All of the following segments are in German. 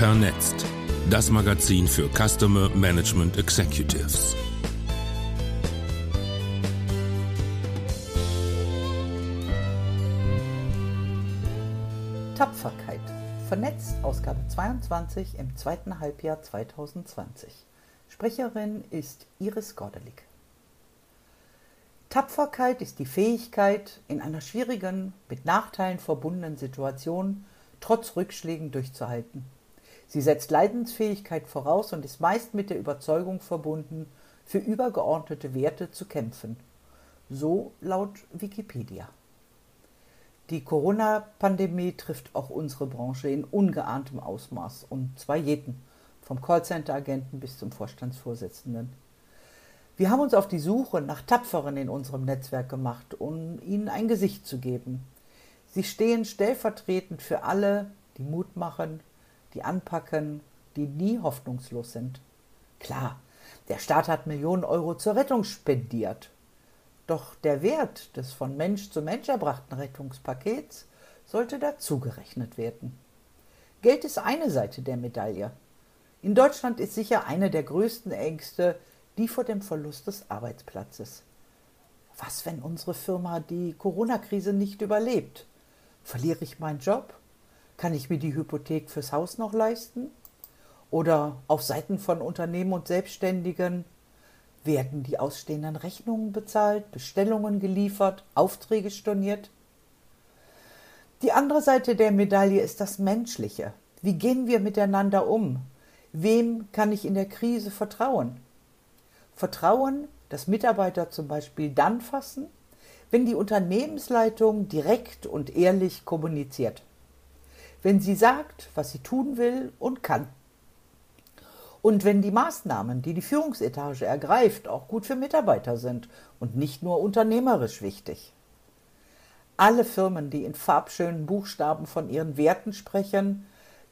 Vernetzt. Das Magazin für Customer Management Executives. Tapferkeit. Vernetzt, Ausgabe 22 im zweiten Halbjahr 2020. Sprecherin ist Iris Gordelig. Tapferkeit ist die Fähigkeit, in einer schwierigen, mit Nachteilen verbundenen Situation trotz Rückschlägen durchzuhalten. Sie setzt Leidensfähigkeit voraus und ist meist mit der Überzeugung verbunden, für übergeordnete Werte zu kämpfen. So laut Wikipedia. Die Corona-Pandemie trifft auch unsere Branche in ungeahntem Ausmaß und zwar jeden, vom Callcenter-Agenten bis zum Vorstandsvorsitzenden. Wir haben uns auf die Suche nach Tapferen in unserem Netzwerk gemacht, um ihnen ein Gesicht zu geben. Sie stehen stellvertretend für alle, die Mut machen, die anpacken, die nie hoffnungslos sind. Klar, der Staat hat Millionen Euro zur Rettung spendiert. Doch der Wert des von Mensch zu Mensch erbrachten Rettungspakets sollte dazugerechnet werden. Geld ist eine Seite der Medaille. In Deutschland ist sicher eine der größten Ängste die vor dem Verlust des Arbeitsplatzes. Was, wenn unsere Firma die Corona-Krise nicht überlebt? Verliere ich meinen Job? Kann ich mir die Hypothek fürs Haus noch leisten? Oder auf Seiten von Unternehmen und Selbstständigen werden die ausstehenden Rechnungen bezahlt, Bestellungen geliefert, Aufträge storniert? Die andere Seite der Medaille ist das Menschliche. Wie gehen wir miteinander um? Wem kann ich in der Krise vertrauen? Vertrauen, das Mitarbeiter zum Beispiel dann fassen, wenn die Unternehmensleitung direkt und ehrlich kommuniziert. Wenn sie sagt, was sie tun will und kann. Und wenn die Maßnahmen, die die Führungsetage ergreift, auch gut für Mitarbeiter sind und nicht nur unternehmerisch wichtig. Alle Firmen, die in farbschönen Buchstaben von ihren Werten sprechen,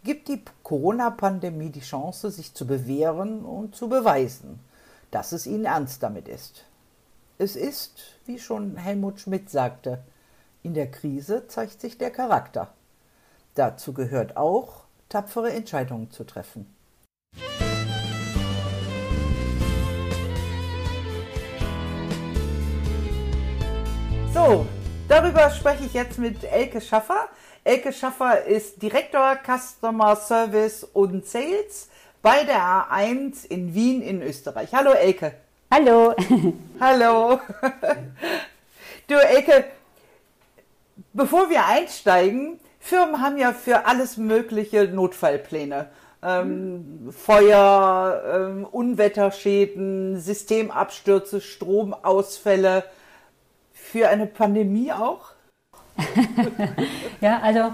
gibt die Corona-Pandemie die Chance, sich zu bewähren und zu beweisen, dass es ihnen ernst damit ist. Es ist, wie schon Helmut Schmidt sagte, in der Krise zeigt sich der Charakter. Dazu gehört auch, tapfere Entscheidungen zu treffen. So, darüber spreche ich jetzt mit Elke Schaffer. Elke Schaffer ist Direktor Customer Service und Sales bei der A1 in Wien in Österreich. Hallo Elke. Hallo. Hallo. Du Elke, bevor wir einsteigen, Firmen haben ja für alles mögliche Notfallpläne. Ähm, Feuer, ähm, Unwetterschäden, Systemabstürze, Stromausfälle. Für eine Pandemie auch? ja, also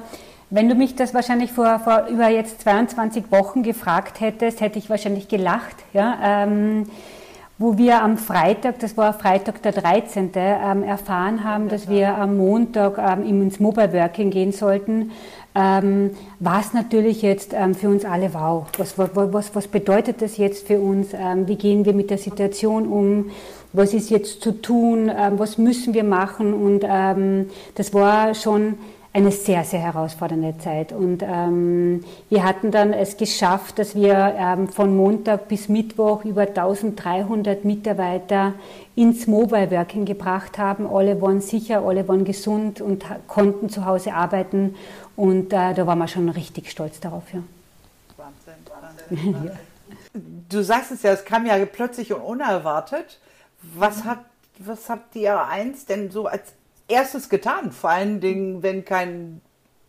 wenn du mich das wahrscheinlich vor, vor über jetzt 22 Wochen gefragt hättest, hätte ich wahrscheinlich gelacht. Ja? Ähm, wo wir am Freitag, das war Freitag der 13., ähm, erfahren haben, dass wir am Montag ähm, ins Mobile Working gehen sollten, ähm, war es natürlich jetzt ähm, für uns alle wow. Was, was, was bedeutet das jetzt für uns? Ähm, wie gehen wir mit der Situation um? Was ist jetzt zu tun? Ähm, was müssen wir machen? Und das war schon eine sehr, sehr herausfordernde Zeit. Und ähm, wir hatten dann es geschafft, dass wir ähm, von Montag bis Mittwoch über 1300 Mitarbeiter ins Mobile Working gebracht haben. Alle waren sicher, alle waren gesund und konnten zu Hause arbeiten. Und äh, da waren wir schon richtig stolz darauf. Ja. Wahnsinn, Wahnsinn. Du sagst es ja, es kam ja plötzlich und unerwartet. Was hat, was habt ihr eins denn so als erstes getan, vor allen Dingen, wenn kein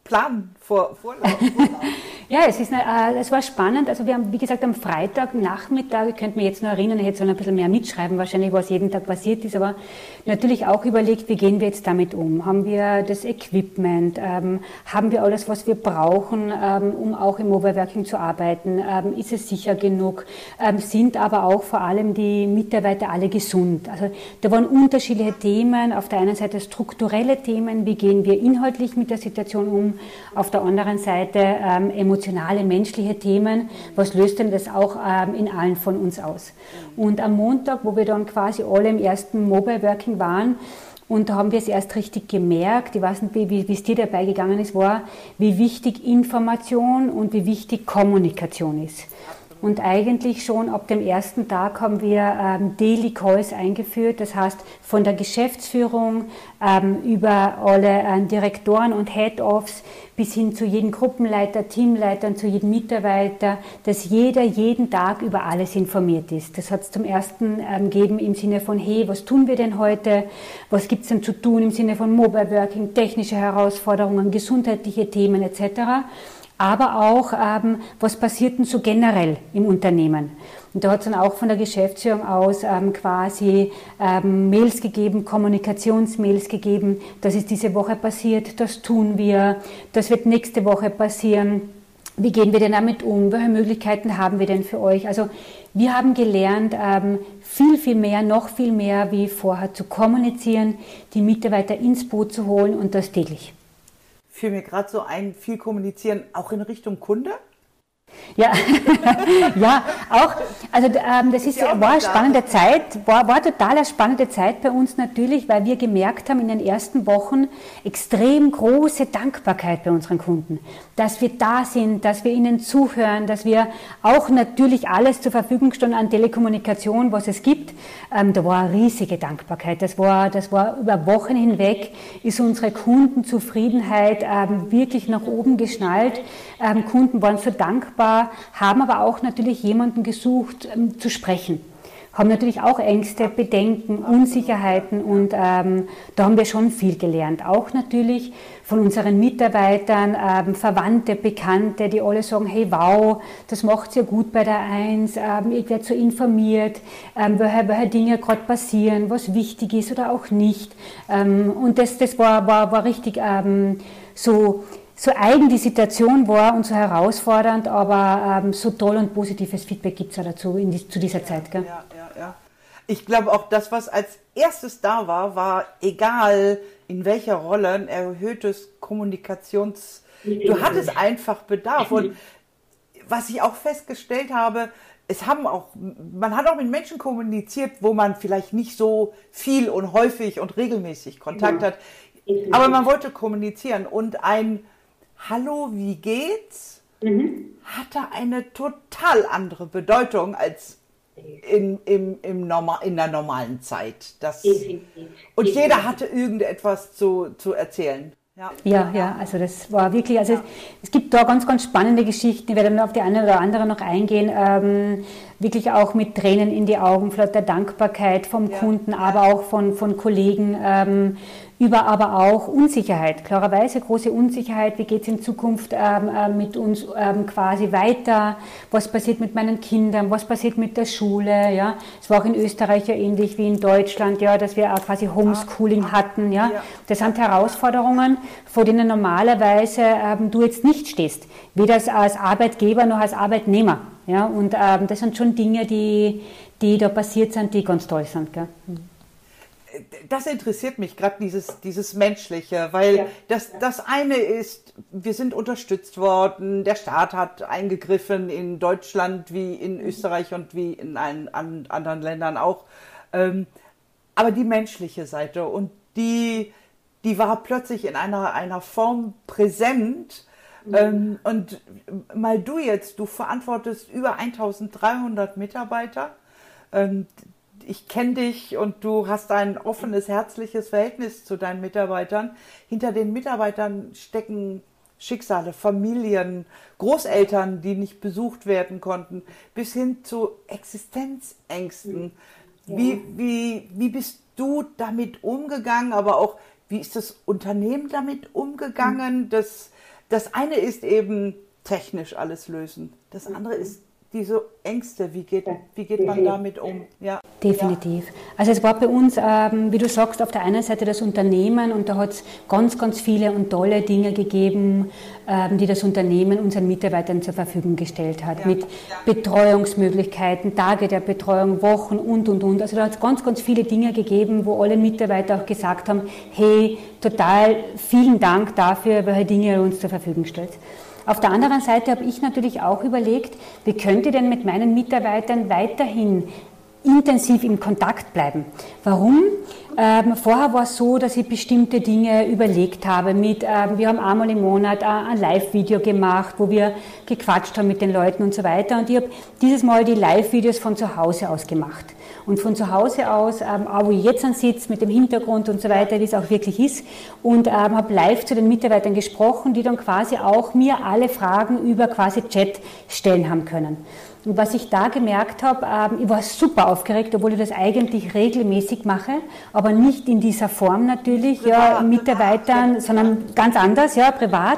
Plan vor, Vorlauf. Ja, es, ist, äh, es war spannend. Also wir haben, wie gesagt, am Freitag Nachmittag, ich könnte mich jetzt noch erinnern, ich hätte so ein bisschen mehr mitschreiben, wahrscheinlich, was jeden Tag passiert ist, aber natürlich auch überlegt, wie gehen wir jetzt damit um? Haben wir das Equipment? Ähm, haben wir alles, was wir brauchen, ähm, um auch im Mobile Working zu arbeiten? Ähm, ist es sicher genug? Ähm, sind aber auch vor allem die Mitarbeiter alle gesund? Also da waren unterschiedliche Themen. Auf der einen Seite strukturelle Themen, wie gehen wir inhaltlich mit der Situation um? Auf der anderen Seite ähm, emotionale, menschliche Themen. Was löst denn das auch ähm, in allen von uns aus? Und am Montag, wo wir dann quasi alle im ersten Mobile Working waren, Und da haben wir es erst richtig gemerkt, ich weiß nicht, wie, wie es dir dabei gegangen ist, war, wie wichtig Information und wie wichtig Kommunikation ist. Und eigentlich schon ab dem ersten Tag haben wir ähm, Daily Calls eingeführt. Das heißt, von der Geschäftsführung ähm, über alle äh, Direktoren und Head-Offs bis hin zu jedem Gruppenleiter, Teamleitern, zu jedem Mitarbeiter, dass jeder jeden Tag über alles informiert ist. Das hat es zum ersten ähm, gegeben im Sinne von, hey, was tun wir denn heute? Was gibt es denn zu tun im Sinne von Mobile Working, technische Herausforderungen, gesundheitliche Themen etc aber auch, ähm, was passiert denn so generell im Unternehmen. Und da hat es dann auch von der Geschäftsführung aus ähm, quasi ähm, Mails gegeben, Kommunikationsmails gegeben, das ist diese Woche passiert, das tun wir, das wird nächste Woche passieren. Wie gehen wir denn damit um? Welche Möglichkeiten haben wir denn für euch? Also wir haben gelernt, ähm, viel, viel mehr, noch viel mehr wie vorher zu kommunizieren, die Mitarbeiter ins Boot zu holen und das täglich fiel mir gerade so ein, viel kommunizieren, auch in Richtung Kunde? Ja, ja, auch, also ähm, das ist, ja war eine spannende Zeit, war, war total eine spannende Zeit bei uns natürlich, weil wir gemerkt haben in den ersten Wochen extrem große Dankbarkeit bei unseren Kunden, dass wir da sind, dass wir ihnen zuhören, dass wir auch natürlich alles zur Verfügung stehen an Telekommunikation, was es gibt. Ähm, da war eine riesige Dankbarkeit. Das war, das war über Wochen hinweg ist unsere Kundenzufriedenheit ähm, wirklich nach oben geschnallt. Ähm, Kunden waren so dankbar, haben aber auch natürlich jemanden gesucht ähm, zu sprechen haben natürlich auch Ängste, Bedenken, Unsicherheiten und ähm, da haben wir schon viel gelernt. Auch natürlich von unseren Mitarbeitern, ähm, Verwandte, Bekannte, die alle sagen, hey wow, das macht ihr gut bei der Eins, ähm, ich werde so informiert, ähm, welche, welche Dinge gerade passieren, was wichtig ist oder auch nicht. Ähm, und das, das war, war, war richtig ähm, so so eigen die Situation war und so herausfordernd, aber ähm, so toll und positives Feedback gibt es ja dazu in die, zu dieser Zeit. Gell? Ja, ja, ja. Ich glaube auch, das, was als erstes da war, war egal in welcher Rolle ein erhöhtes Kommunikations... Du hattest einfach Bedarf. Und was ich auch festgestellt habe, es haben auch, man hat auch mit Menschen kommuniziert, wo man vielleicht nicht so viel und häufig und regelmäßig Kontakt hat. Aber man wollte kommunizieren und ein Hallo, wie geht's? Mhm. hatte eine total andere Bedeutung als in, im, im Norma in der normalen Zeit. Das, und jeder hatte irgendetwas zu, zu erzählen. Ja. ja, ja, also das war wirklich, also ja. es, es, gibt da ganz, ganz spannende Geschichten, ich werde auf die eine oder andere noch eingehen, ähm, wirklich auch mit Tränen in die Augen, vielleicht der Dankbarkeit vom ja. Kunden, aber auch von, von Kollegen. Ähm, über aber auch Unsicherheit, klarerweise große Unsicherheit, wie geht es in Zukunft ähm, äh, mit uns ähm, quasi weiter, was passiert mit meinen Kindern, was passiert mit der Schule, ja, es war auch in Österreich ja ähnlich wie in Deutschland, ja, dass wir auch quasi Homeschooling hatten, ja, das sind Herausforderungen, vor denen normalerweise ähm, du jetzt nicht stehst, weder als Arbeitgeber noch als Arbeitnehmer, ja, und ähm, das sind schon Dinge, die, die da passiert sind, die ganz toll sind, gell. Mhm das interessiert mich gerade dieses, dieses Menschliche, weil ja. das, das eine ist, wir sind unterstützt worden, der Staat hat eingegriffen in Deutschland wie in mhm. Österreich und wie in allen an, anderen Ländern auch. Ähm, aber die menschliche Seite und die, die war plötzlich in einer, einer Form präsent. Mhm. Ähm, und mal du jetzt, du verantwortest über 1300 Mitarbeiter. Ich kenne dich und du hast ein offenes, herzliches Verhältnis zu deinen Mitarbeitern. Hinter den Mitarbeitern stecken Schicksale, Familien, Großeltern, die nicht besucht werden konnten, bis hin zu Existenzängsten. Ja. Wie, wie, wie bist du damit umgegangen, aber auch wie ist das Unternehmen damit umgegangen? Mhm. Das, das eine ist eben technisch alles lösen, das andere ist diese Ängste, wie geht, wie geht man damit um? Ja. Definitiv. Also es war bei uns, ähm, wie du sagst, auf der einen Seite das Unternehmen und da hat es ganz, ganz viele und tolle Dinge gegeben, ähm, die das Unternehmen unseren Mitarbeitern zur Verfügung gestellt hat, ja. mit Betreuungsmöglichkeiten, Tage der Betreuung, Wochen und, und, und. Also da hat es ganz, ganz viele Dinge gegeben, wo alle Mitarbeiter auch gesagt haben, hey, total vielen Dank dafür, welche Dinge ihr uns zur Verfügung stellt. Auf der anderen Seite habe ich natürlich auch überlegt, wie könnte denn mit meinen Mitarbeitern weiterhin intensiv im Kontakt bleiben. Warum? Ähm, vorher war es so, dass ich bestimmte Dinge überlegt habe. Mit, ähm, wir haben einmal im Monat ein Live-Video gemacht, wo wir gequatscht haben mit den Leuten und so weiter. Und ich habe dieses Mal die Live-Videos von zu Hause aus gemacht. Und von zu Hause aus, ähm, auch wo ich jetzt sitze, mit dem Hintergrund und so weiter, wie es auch wirklich ist. Und ähm, habe live zu den Mitarbeitern gesprochen, die dann quasi auch mir alle Fragen über quasi Chat stellen haben können. Und was ich da gemerkt habe, ähm, ich war super aufgeregt, obwohl ich das eigentlich regelmäßig mache, aber nicht in dieser Form natürlich, privat, ja, Mitarbeitern, sondern ganz anders, ja, privat.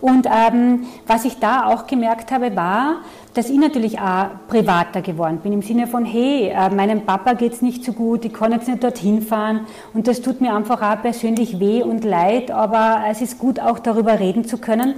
Und ähm, was ich da auch gemerkt habe, war, dass ich natürlich auch privater geworden bin, im Sinne von, hey, äh, meinem Papa geht's nicht so gut, ich kann jetzt nicht dorthin fahren und das tut mir einfach auch persönlich weh und leid, aber es ist gut auch darüber reden zu können.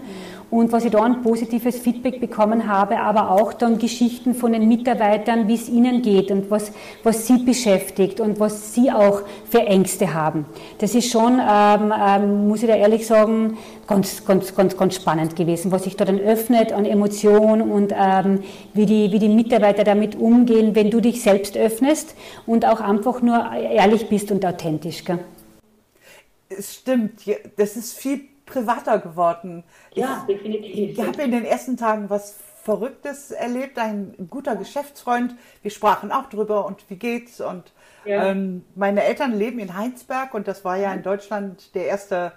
Und was ich da ein positives Feedback bekommen habe, aber auch dann Geschichten von den Mitarbeitern, wie es ihnen geht und was, was sie beschäftigt und was sie auch für Ängste haben. Das ist schon, ähm, ähm, muss ich da ehrlich sagen, ganz, ganz, ganz, ganz spannend gewesen, was sich da dann öffnet an Emotionen und ähm, wie, die, wie die Mitarbeiter damit umgehen, wenn du dich selbst öffnest und auch einfach nur ehrlich bist und authentisch. Gell? Es stimmt, das ist viel privater geworden. Ja, ich, definitiv. Ich habe in den ersten Tagen was Verrücktes erlebt. Ein guter Geschäftsfreund, wir sprachen auch drüber und wie geht's. Und ja. ähm, meine Eltern leben in Heinsberg und das war ja in Deutschland der erste,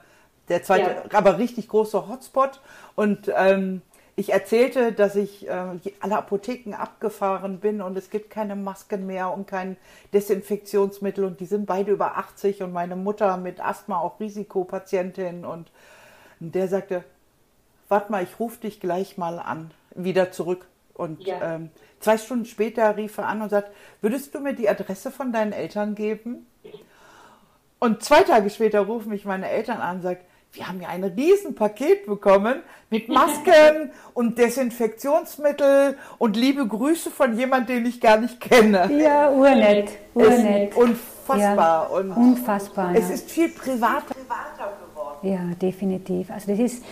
der zweite, ja. aber richtig große Hotspot. Und ähm, ich erzählte, dass ich äh, alle Apotheken abgefahren bin und es gibt keine Masken mehr und kein Desinfektionsmittel und die sind beide über 80 und meine Mutter mit Asthma auch Risikopatientin und und der sagte, warte mal, ich rufe dich gleich mal an, wieder zurück. Und ja. ähm, zwei Stunden später rief er an und sagt, würdest du mir die Adresse von deinen Eltern geben? Und zwei Tage später rufen mich meine Eltern an und sagen, wir haben ja ein Riesenpaket bekommen mit Masken und Desinfektionsmittel und liebe Grüße von jemandem, den ich gar nicht kenne. Ja, urnett. urnett. Unfassbar. Ja, und unfassbar. Es ja. ist viel privater ja, definitiv. Also das ist,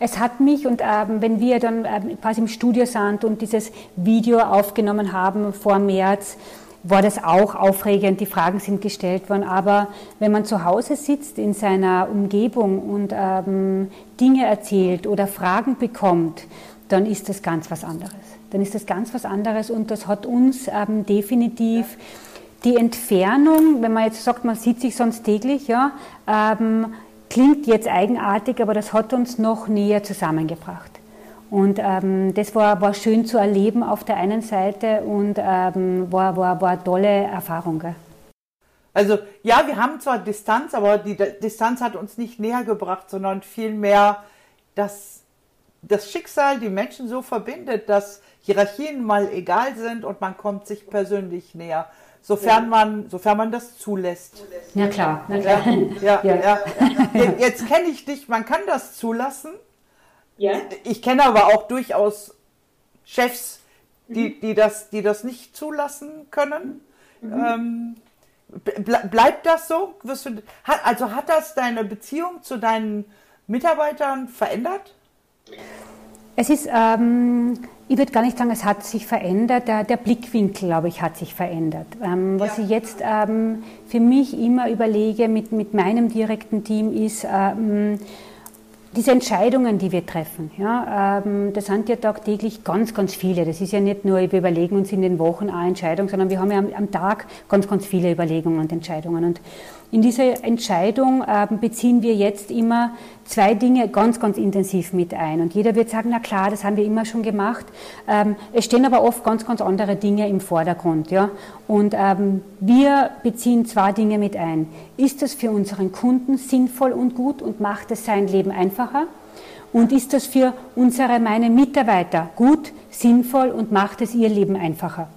es hat mich und ähm, wenn wir dann ähm, quasi im Studio sind und dieses Video aufgenommen haben vor März, war das auch aufregend, die Fragen sind gestellt worden. Aber wenn man zu Hause sitzt in seiner Umgebung und ähm, Dinge erzählt oder Fragen bekommt, dann ist das ganz was anderes. Dann ist das ganz was anderes und das hat uns ähm, definitiv die Entfernung, wenn man jetzt sagt, man sieht sich sonst täglich, ja, ähm, Klingt jetzt eigenartig, aber das hat uns noch näher zusammengebracht. Und ähm, das war, war schön zu erleben auf der einen Seite und ähm, war, war, war eine tolle Erfahrung. Gell? Also ja, wir haben zwar Distanz, aber die Distanz hat uns nicht näher gebracht, sondern vielmehr, dass das Schicksal die Menschen so verbindet, dass Hierarchien mal egal sind und man kommt sich persönlich näher sofern man, sofern man das zulässt. Ja klar, na klar. Ja, ja, ja. ja. Jetzt kenne ich dich, man kann das zulassen. Ja. Ich kenne aber auch durchaus Chefs, die, mhm. die, das, die das nicht zulassen können. Mhm. Ähm, bleibt das so? Wirst du, also hat das deine Beziehung zu deinen Mitarbeitern verändert? Es ist, ähm, ich würde gar nicht sagen, es hat sich verändert. Der, der Blickwinkel, glaube ich, hat sich verändert. Ähm, was ja. ich jetzt ähm, für mich immer überlege mit, mit meinem direkten Team ist, ähm, diese Entscheidungen, die wir treffen, ja, ähm, das sind ja tagtäglich ganz, ganz viele. Das ist ja nicht nur, wir überlegen uns in den Wochen eine Entscheidung, sondern wir haben ja am, am Tag ganz, ganz viele Überlegungen und Entscheidungen. Und in diese Entscheidung äh, beziehen wir jetzt immer zwei Dinge ganz, ganz intensiv mit ein. Und jeder wird sagen, na klar, das haben wir immer schon gemacht. Ähm, es stehen aber oft ganz, ganz andere Dinge im Vordergrund. Ja? Und ähm, wir beziehen zwei Dinge mit ein. Ist das für unseren Kunden sinnvoll und gut und macht es sein Leben einfacher? Und ist das für unsere, meine Mitarbeiter gut, sinnvoll und macht es ihr Leben einfacher?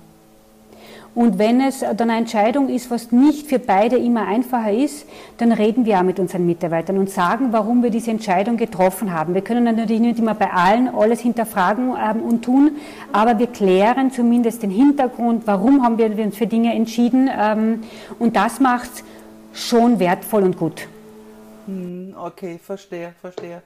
Und wenn es dann eine Entscheidung ist, was nicht für beide immer einfacher ist, dann reden wir auch mit unseren Mitarbeitern und sagen, warum wir diese Entscheidung getroffen haben. Wir können natürlich nicht immer bei allen alles hinterfragen ähm, und tun, aber wir klären zumindest den Hintergrund, warum haben wir uns für Dinge entschieden. Ähm, und das macht es schon wertvoll und gut. Hm, okay, verstehe, verstehe.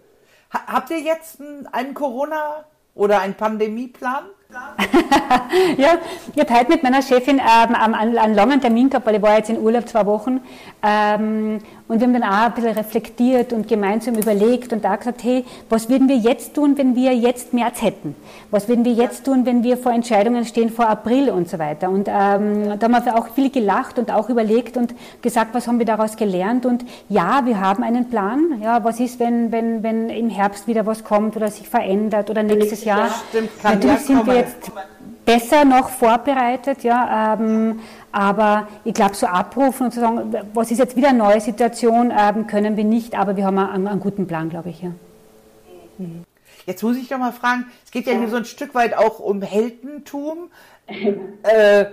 Habt ihr jetzt einen Corona- oder einen Pandemieplan? ja, ich habe heute mit meiner Chefin ähm, einen, einen, langen Termin gehabt, weil ich war jetzt in Urlaub zwei Wochen. Ähm, und wir haben dann auch ein bisschen reflektiert und gemeinsam überlegt und da gesagt, hey, was würden wir jetzt tun, wenn wir jetzt März hätten? Was würden wir jetzt tun, wenn wir vor Entscheidungen stehen vor April und so weiter? Und ähm, da haben wir auch viel gelacht und auch überlegt und gesagt, was haben wir daraus gelernt? Und ja, wir haben einen Plan. Ja, was ist, wenn, wenn, wenn im Herbst wieder was kommt oder sich verändert oder nächstes Jahr? Stimmt, Natürlich sind wir jetzt besser noch vorbereitet, ja, ähm, aber ich glaube, so abrufen und zu sagen, was ist jetzt wieder eine neue Situation, ähm, können wir nicht, aber wir haben einen, einen guten Plan, glaube ich. Ja. Mhm. Jetzt muss ich doch mal fragen, es geht ja, ja. hier so ein Stück weit auch um Heldentum. äh,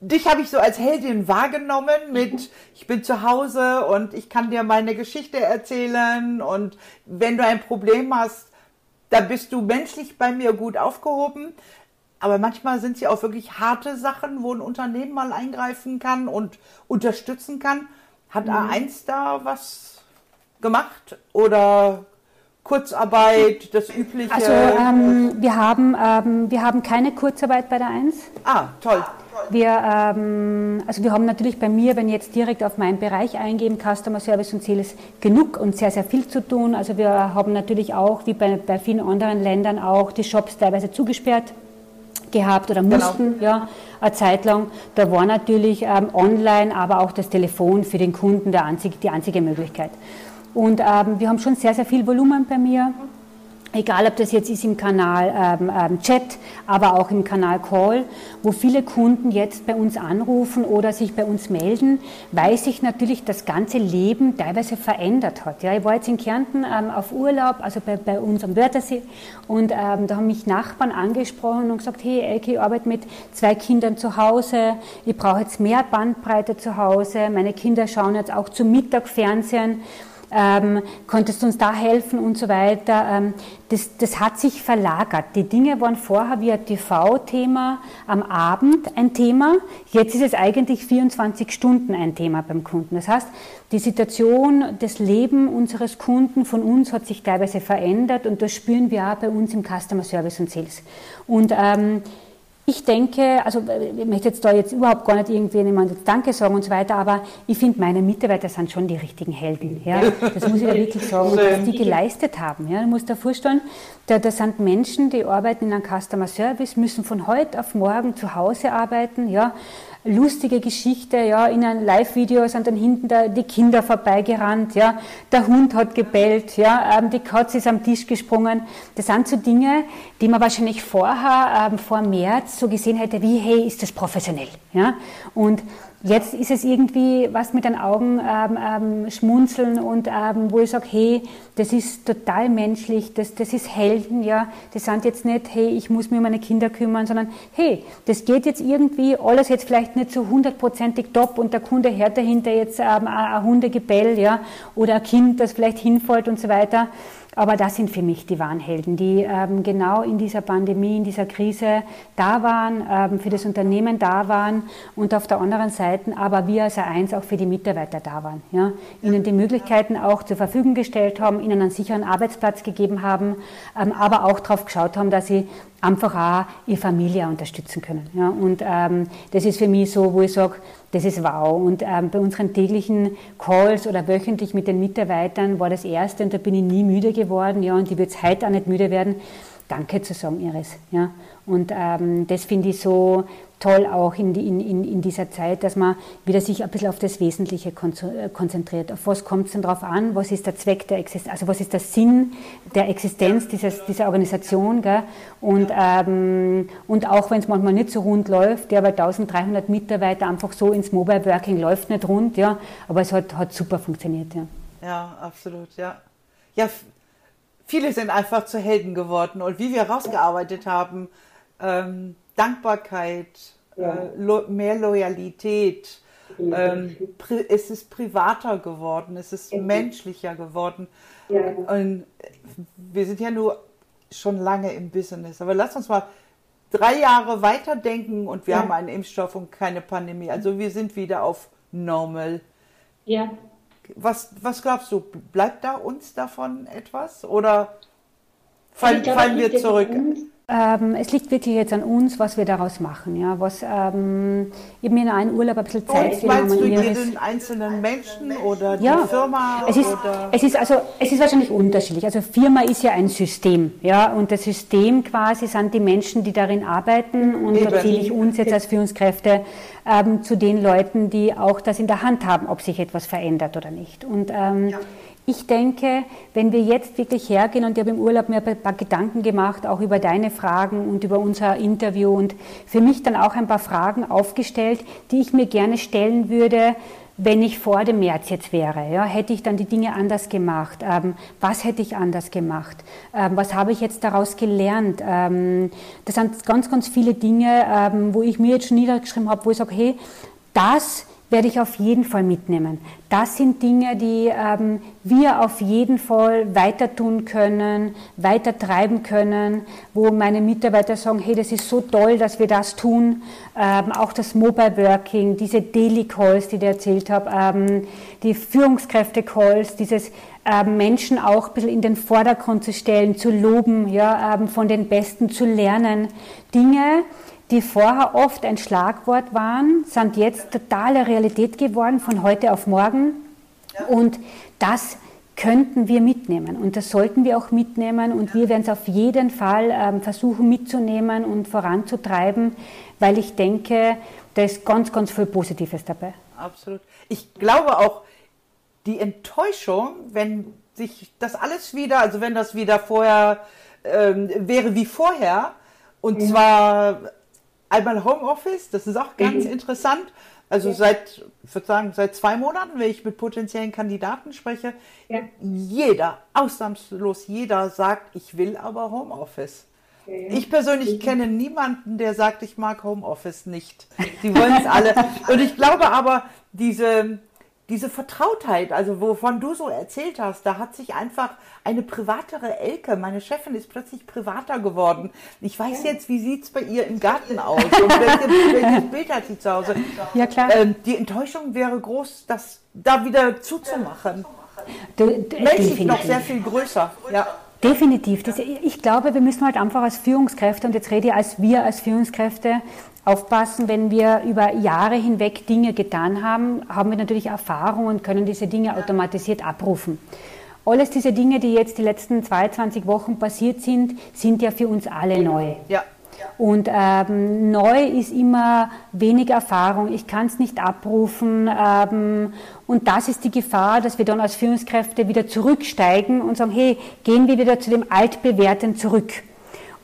dich habe ich so als Heldin wahrgenommen mit, ich bin zu Hause und ich kann dir meine Geschichte erzählen und wenn du ein Problem hast, da bist du menschlich bei mir gut aufgehoben. Aber manchmal sind sie auch wirklich harte Sachen, wo ein Unternehmen mal eingreifen kann und unterstützen kann. Hat mhm. A1 da was gemacht oder Kurzarbeit, das übliche? Also ähm, wir, haben, ähm, wir haben keine Kurzarbeit bei der 1. Ah, toll. Wir, ähm, also wir haben natürlich bei mir, wenn ich jetzt direkt auf meinen Bereich eingeben, Customer Service und Sales, genug und sehr, sehr viel zu tun. Also wir haben natürlich auch, wie bei, bei vielen anderen Ländern auch, die Shops teilweise zugesperrt gehabt oder genau. mussten, genau. ja, eine Zeit lang. Da war natürlich ähm, online, aber auch das Telefon für den Kunden der einzige, die einzige Möglichkeit. Und ähm, wir haben schon sehr, sehr viel Volumen bei mir egal ob das jetzt ist im Kanal ähm, ähm, Chat, aber auch im Kanal Call, wo viele Kunden jetzt bei uns anrufen oder sich bei uns melden, weil sich natürlich das ganze Leben teilweise verändert hat. Ja, ich war jetzt in Kärnten ähm, auf Urlaub, also bei, bei uns am Wörthersee, und ähm, da haben mich Nachbarn angesprochen und gesagt, hey Elke, ich arbeite mit zwei Kindern zu Hause, ich brauche jetzt mehr Bandbreite zu Hause, meine Kinder schauen jetzt auch zum Mittag Fernsehen ähm, konntest du uns da helfen und so weiter. Ähm, das, das hat sich verlagert. Die Dinge waren vorher wie ein TV-Thema am Abend ein Thema. Jetzt ist es eigentlich 24 Stunden ein Thema beim Kunden. Das heißt, die Situation, das Leben unseres Kunden von uns hat sich teilweise verändert und das spüren wir auch bei uns im Customer Service und Sales. Und ähm, ich denke, also ich möchte jetzt da jetzt überhaupt gar nicht irgendwie jemandem Danke sagen und so weiter, aber ich finde, meine Mitarbeiter sind schon die richtigen Helden. Ja? Das muss ich da wirklich sagen, was die geleistet haben. Ja? Du musst dir vorstellen, da, da sind Menschen, die arbeiten in einem Customer Service, müssen von heute auf morgen zu Hause arbeiten, ja? Lustige Geschichte, ja, in einem Live-Video sind dann hinten da die Kinder vorbeigerannt, ja, der Hund hat gebellt, ja, ähm, die Katze ist am Tisch gesprungen. Das sind so Dinge, die man wahrscheinlich vorher, ähm, vor März so gesehen hätte, wie, hey, ist das professionell, ja. Und Jetzt ist es irgendwie was mit den Augen ähm, ähm, schmunzeln und ähm, wo ich sage, hey, das ist total menschlich, das, das ist Helden, ja. Das sind jetzt nicht, hey, ich muss mir um meine Kinder kümmern, sondern hey, das geht jetzt irgendwie, alles jetzt vielleicht nicht so hundertprozentig top und der Kunde hört dahinter jetzt ähm, ein Hundegebell, ja, oder ein Kind, das vielleicht hinfällt und so weiter. Aber das sind für mich die Warnhelden, die ähm, genau in dieser Pandemie, in dieser Krise da waren, ähm, für das Unternehmen da waren und auf der anderen Seite aber wir als A1 auch für die Mitarbeiter da waren. Ja? Ihnen die Möglichkeiten auch zur Verfügung gestellt haben, ihnen einen sicheren Arbeitsplatz gegeben haben, ähm, aber auch darauf geschaut haben, dass sie einfach auch ihre Familie unterstützen können. Ja? Und ähm, das ist für mich so, wo ich sage, das ist wow. Und ähm, bei unseren täglichen Calls oder wöchentlich mit den Mitarbeitern war das erste und da bin ich nie müde geworden. Ja, und ich würde heute auch nicht müde werden, Danke zu sagen, Iris. Ja. Und ähm, das finde ich so toll auch in, die, in, in, dieser Zeit, dass man wieder sich ein bisschen auf das Wesentliche äh, konzentriert. Auf was kommt es denn drauf an? Was ist der Zweck der Existenz? Also was ist der Sinn der Existenz dieses, dieser Organisation? Gell? Und, ähm, und auch wenn es manchmal nicht so rund läuft, ja, weil 1300 Mitarbeiter einfach so ins Mobile Working läuft nicht rund, ja, aber es hat, hat super funktioniert. Ja. ja, absolut, ja. Ja, viele sind einfach zu Helden geworden und wie wir rausgearbeitet haben, ähm, Dankbarkeit, ja. äh, lo mehr Loyalität, ähm, es ist privater geworden, es ist mhm. menschlicher geworden. Ja. Und wir sind ja nur schon lange im Business, aber lass uns mal drei Jahre weiterdenken und wir ja. haben einen Impfstoff und keine Pandemie. Also wir sind wieder auf normal. Ja. Was, was glaubst du, bleibt da uns davon etwas oder fallen, also fallen wir zurück? Ähm, es liegt wirklich jetzt an uns, was wir daraus machen. Ja, was, ähm, mir in einem Urlaub ein bisschen Zeit Und meinst du jeden einzelnen Menschen oder die ja, Firma? Es ist, oder? es ist also, es ist wahrscheinlich unterschiedlich. Also Firma ist ja ein System, ja, und das System quasi sind die Menschen, die darin arbeiten, und Eben. da zähle ich uns jetzt als Führungskräfte ähm, zu den Leuten, die auch das in der Hand haben, ob sich etwas verändert oder nicht. Und ähm, ja. Ich denke, wenn wir jetzt wirklich hergehen, und ich habe im Urlaub mir ein paar Gedanken gemacht, auch über deine Fragen und über unser Interview und für mich dann auch ein paar Fragen aufgestellt, die ich mir gerne stellen würde, wenn ich vor dem März jetzt wäre, ja, hätte ich dann die Dinge anders gemacht? Ähm, was hätte ich anders gemacht? Ähm, was habe ich jetzt daraus gelernt? Ähm, das sind ganz, ganz viele Dinge, wo ich mir jetzt schon niedergeschrieben habe, wo ich sage, hey, das werde ich auf jeden Fall mitnehmen. Das sind Dinge, die ähm, wir auf jeden Fall weiter tun können, weiter treiben können, wo meine Mitarbeiter sagen, hey, das ist so toll, dass wir das tun. Ähm, auch das Mobile Working, diese Daily Calls, die ich erzählt habe, ähm, die Führungskräfte Calls, dieses ähm, Menschen auch ein bisschen in den Vordergrund zu stellen, zu loben, ja, ähm, von den Besten zu lernen. Dinge, die vorher oft ein Schlagwort waren, sind jetzt totale Realität geworden von heute auf morgen. Ja. Und das könnten wir mitnehmen und das sollten wir auch mitnehmen und wir werden es auf jeden Fall ähm, versuchen mitzunehmen und voranzutreiben, weil ich denke, da ist ganz, ganz viel Positives dabei. Absolut. Ich glaube auch, die Enttäuschung, wenn sich das alles wieder, also wenn das wieder vorher ähm, wäre wie vorher, und ja. zwar einmal Homeoffice, das ist auch ganz mhm. interessant. Also ja. seit, ich würde sagen, seit zwei Monaten, wenn ich mit potenziellen Kandidaten spreche, ja. jeder, ausnahmslos jeder sagt, ich will aber Homeoffice. Ich persönlich kenne niemanden, der sagt, ich mag Homeoffice nicht. Die wollen es alle. Und ich glaube aber, diese, diese Vertrautheit, also wovon du so erzählt hast, da hat sich einfach eine privatere Elke, meine Chefin ist plötzlich privater geworden. Ich weiß jetzt, wie sieht es bei ihr im Garten aus und welches, welches Bild hat sie zu Hause. Ja, klar. Ähm, die Enttäuschung wäre groß, das da wieder zuzumachen. Du, Menschlich noch sehr viel größer. Ja. Definitiv. Das, ich glaube, wir müssen halt einfach als Führungskräfte, und jetzt rede ich als wir als Führungskräfte, aufpassen, wenn wir über Jahre hinweg Dinge getan haben, haben wir natürlich Erfahrung und können diese Dinge automatisiert abrufen. Alles diese Dinge, die jetzt die letzten 22 Wochen passiert sind, sind ja für uns alle neu. Ja. Und ähm, neu ist immer wenig Erfahrung, ich kann es nicht abrufen. Ähm, und das ist die Gefahr, dass wir dann als Führungskräfte wieder zurücksteigen und sagen, hey, gehen wir wieder zu dem Altbewährten zurück.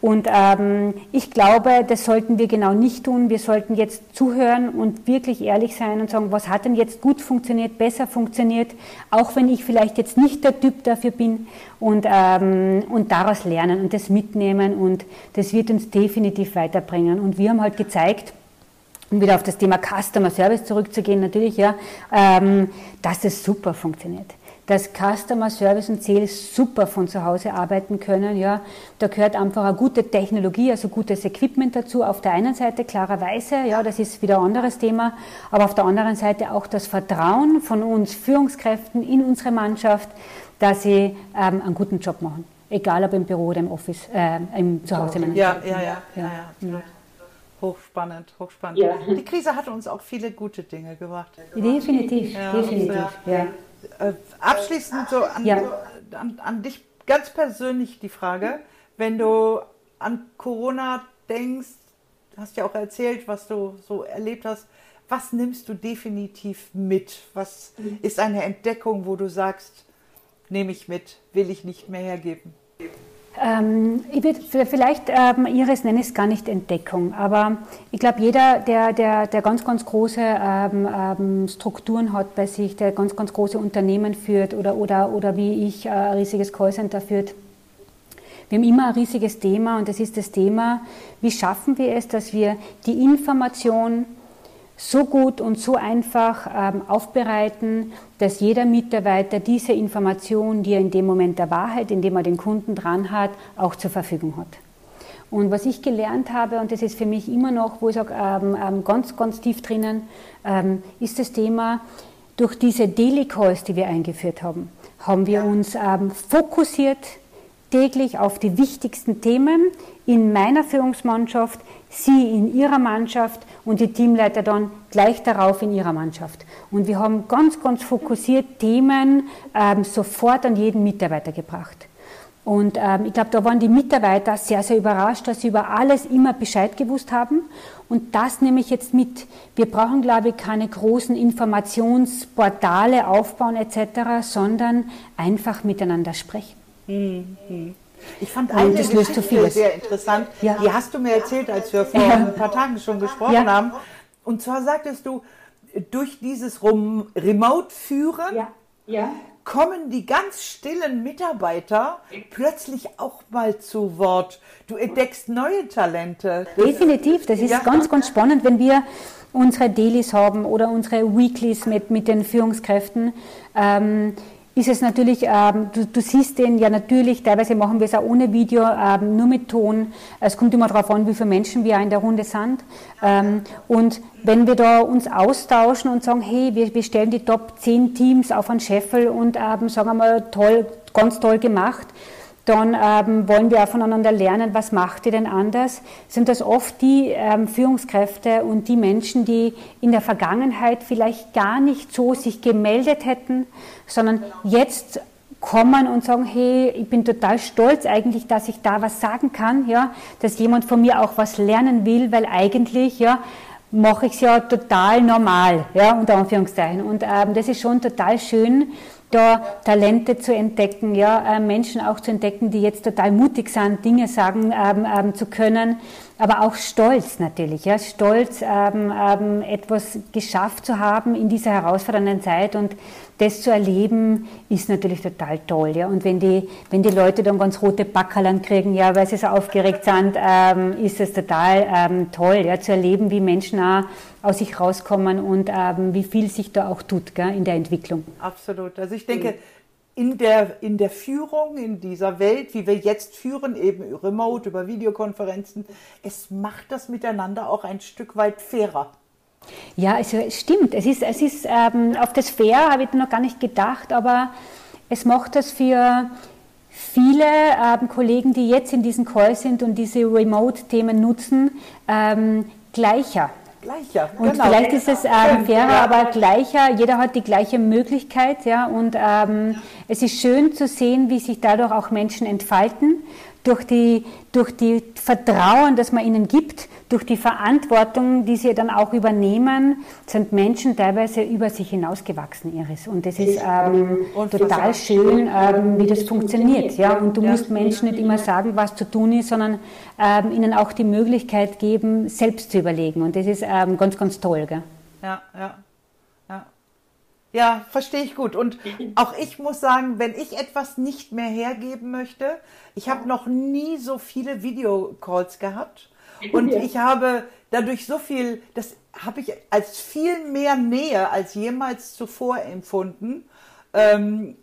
Und ähm, ich glaube, das sollten wir genau nicht tun. Wir sollten jetzt zuhören und wirklich ehrlich sein und sagen, was hat denn jetzt gut funktioniert, besser funktioniert, auch wenn ich vielleicht jetzt nicht der Typ dafür bin und, ähm, und daraus lernen und das mitnehmen und das wird uns definitiv weiterbringen. Und wir haben halt gezeigt, um wieder auf das Thema Customer Service zurückzugehen, natürlich, ja, ähm, dass es super funktioniert dass Customer Service und Sales super von zu Hause arbeiten können. Ja, da gehört einfach eine gute Technologie, also gutes Equipment dazu. Auf der einen Seite klarerweise, ja, das ist wieder ein anderes Thema, aber auf der anderen Seite auch das Vertrauen von uns Führungskräften in unsere Mannschaft, dass sie ähm, einen guten Job machen. Egal ob im Büro oder im Office, äh, im Zuhause. Ja, ja, ja, ja, ja, ja. Hochspannend, hochspannend. Ja. Die Krise hat uns auch viele gute Dinge gebracht. Definitiv, ja, definitiv. Ja. Äh, abschließend so an, ja. an, an, dich ganz persönlich die Frage, wenn du an Corona denkst, hast ja auch erzählt, was du so erlebt hast, was nimmst du definitiv mit? Was mhm. ist eine Entdeckung, wo du sagst, nehme ich mit, will ich nicht mehr hergeben? Ähm, ich würde vielleicht, ähm, Iris nenne es gar nicht Entdeckung, aber ich glaube, jeder, der, der, der ganz, ganz große ähm, ähm, Strukturen hat bei sich, der ganz, ganz große Unternehmen führt oder, oder, oder wie ich äh, ein riesiges Callcenter führt, wir haben immer ein riesiges Thema und das ist das Thema, wie schaffen wir es, dass wir die Information so gut und so einfach ähm, aufbereiten, dass jeder Mitarbeiter diese Information, die er in dem Moment der Wahrheit, in dem er den Kunden dran hat, auch zur Verfügung hat. Und was ich gelernt habe, und das ist für mich immer noch, wo ich sage, ähm, ähm, ganz, ganz tief drinnen, ähm, ist das Thema, durch diese Daily Calls, die wir eingeführt haben, haben wir uns ähm, fokussiert täglich auf die wichtigsten Themen in meiner Führungsmannschaft, Sie in Ihrer Mannschaft und die Teamleiter dann gleich darauf in Ihrer Mannschaft. Und wir haben ganz, ganz fokussiert Themen ähm, sofort an jeden Mitarbeiter gebracht. Und ähm, ich glaube, da waren die Mitarbeiter sehr, sehr überrascht, dass sie über alles immer Bescheid gewusst haben. Und das nehme ich jetzt mit. Wir brauchen, glaube ich, keine großen Informationsportale aufbauen etc., sondern einfach miteinander sprechen. Mhm. Ich fand eine das Geschichte sehr interessant. Ja. Die hast du mir erzählt, als wir vor ja. ein paar Tagen schon gesprochen ja. haben. Und zwar sagtest du, durch dieses Remote-Führen ja kommen die ganz stillen Mitarbeiter plötzlich auch mal zu Wort. Du entdeckst neue Talente. Definitiv, das ist ja. ganz, ganz spannend, wenn wir unsere Dailies haben oder unsere Weeklies mit, mit den Führungskräften. Ähm, ist es natürlich, ähm, du, du, siehst den ja natürlich, teilweise machen wir es auch ohne Video, ähm, nur mit Ton. Es kommt immer darauf an, wie viele Menschen wir in der Runde sind. Ähm, und wenn wir da uns austauschen und sagen, hey, wir, wir stellen die Top 10 Teams auf einen Scheffel und ähm, sagen wir toll, ganz toll gemacht, dann ähm, wollen wir auch voneinander lernen, was macht ihr denn anders? Sind das oft die ähm, Führungskräfte und die Menschen, die in der Vergangenheit vielleicht gar nicht so sich gemeldet hätten, sondern jetzt kommen und sagen, hey, ich bin total stolz eigentlich, dass ich da was sagen kann, ja, dass jemand von mir auch was lernen will, weil eigentlich, ja, mache ich es ja total normal, ja, unter Anführungszeichen. Und ähm, das ist schon total schön, da Talente zu entdecken, ja, äh, Menschen auch zu entdecken, die jetzt total mutig sind, Dinge sagen ähm, ähm, zu können, aber auch Stolz natürlich, ja, Stolz, ähm, ähm, etwas geschafft zu haben in dieser herausfordernden Zeit und das zu erleben, ist natürlich total toll, ja. Und wenn die, wenn die Leute dann ganz rote Backerland kriegen, ja, weil sie so aufgeregt sind, ähm, ist es total ähm, toll, ja, zu erleben, wie Menschen auch aus sich rauskommen und ähm, wie viel sich da auch tut gell, in der Entwicklung. Absolut. Also ich denke, in der, in der Führung in dieser Welt, wie wir jetzt führen, eben remote, über Videokonferenzen, es macht das Miteinander auch ein Stück weit fairer. Ja, also es stimmt. Es ist, es ist ähm, auf das Fair habe ich noch gar nicht gedacht, aber es macht das für viele ähm, Kollegen, die jetzt in diesem Call sind und diese Remote-Themen nutzen, ähm, gleicher. Gleicher. Und genau. vielleicht ist es ähm, fairer, ja. aber gleicher. Jeder hat die gleiche Möglichkeit, ja. Und ähm, es ist schön zu sehen, wie sich dadurch auch Menschen entfalten durch die, durch die Vertrauen, das man ihnen gibt, durch die Verantwortung, die sie dann auch übernehmen, sind Menschen teilweise über sich hinausgewachsen, Iris. Und das ist ähm, total schön, ähm, wie das funktioniert. Ja? Und du musst Menschen nicht immer sagen, was zu tun ist, sondern ähm, ihnen auch die Möglichkeit geben, selbst zu überlegen. Und das ist ähm, ganz, ganz toll. Gell? Ja, ja. Ja, verstehe ich gut. Und auch ich muss sagen, wenn ich etwas nicht mehr hergeben möchte, ich habe noch nie so viele Videocalls gehabt und ich habe dadurch so viel, das habe ich als viel mehr Nähe als jemals zuvor empfunden. Ähm,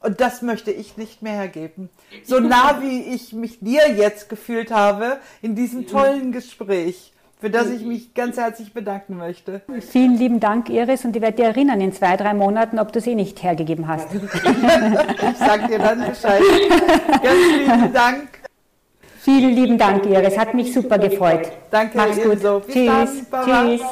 und das möchte ich nicht mehr hergeben. So nah wie ich mich dir jetzt gefühlt habe in diesem tollen Gespräch für das ich mich ganz herzlich bedanken möchte. Vielen lieben Dank, Iris, und ich werde dir erinnern in zwei, drei Monaten, ob du sie nicht hergegeben hast. ich sage dir dann Bescheid. Ganz lieben Dank. Vielen lieben Dank, Iris. Hat mich super gefreut. Danke, Mach's gut. Tschüss. Tschüss.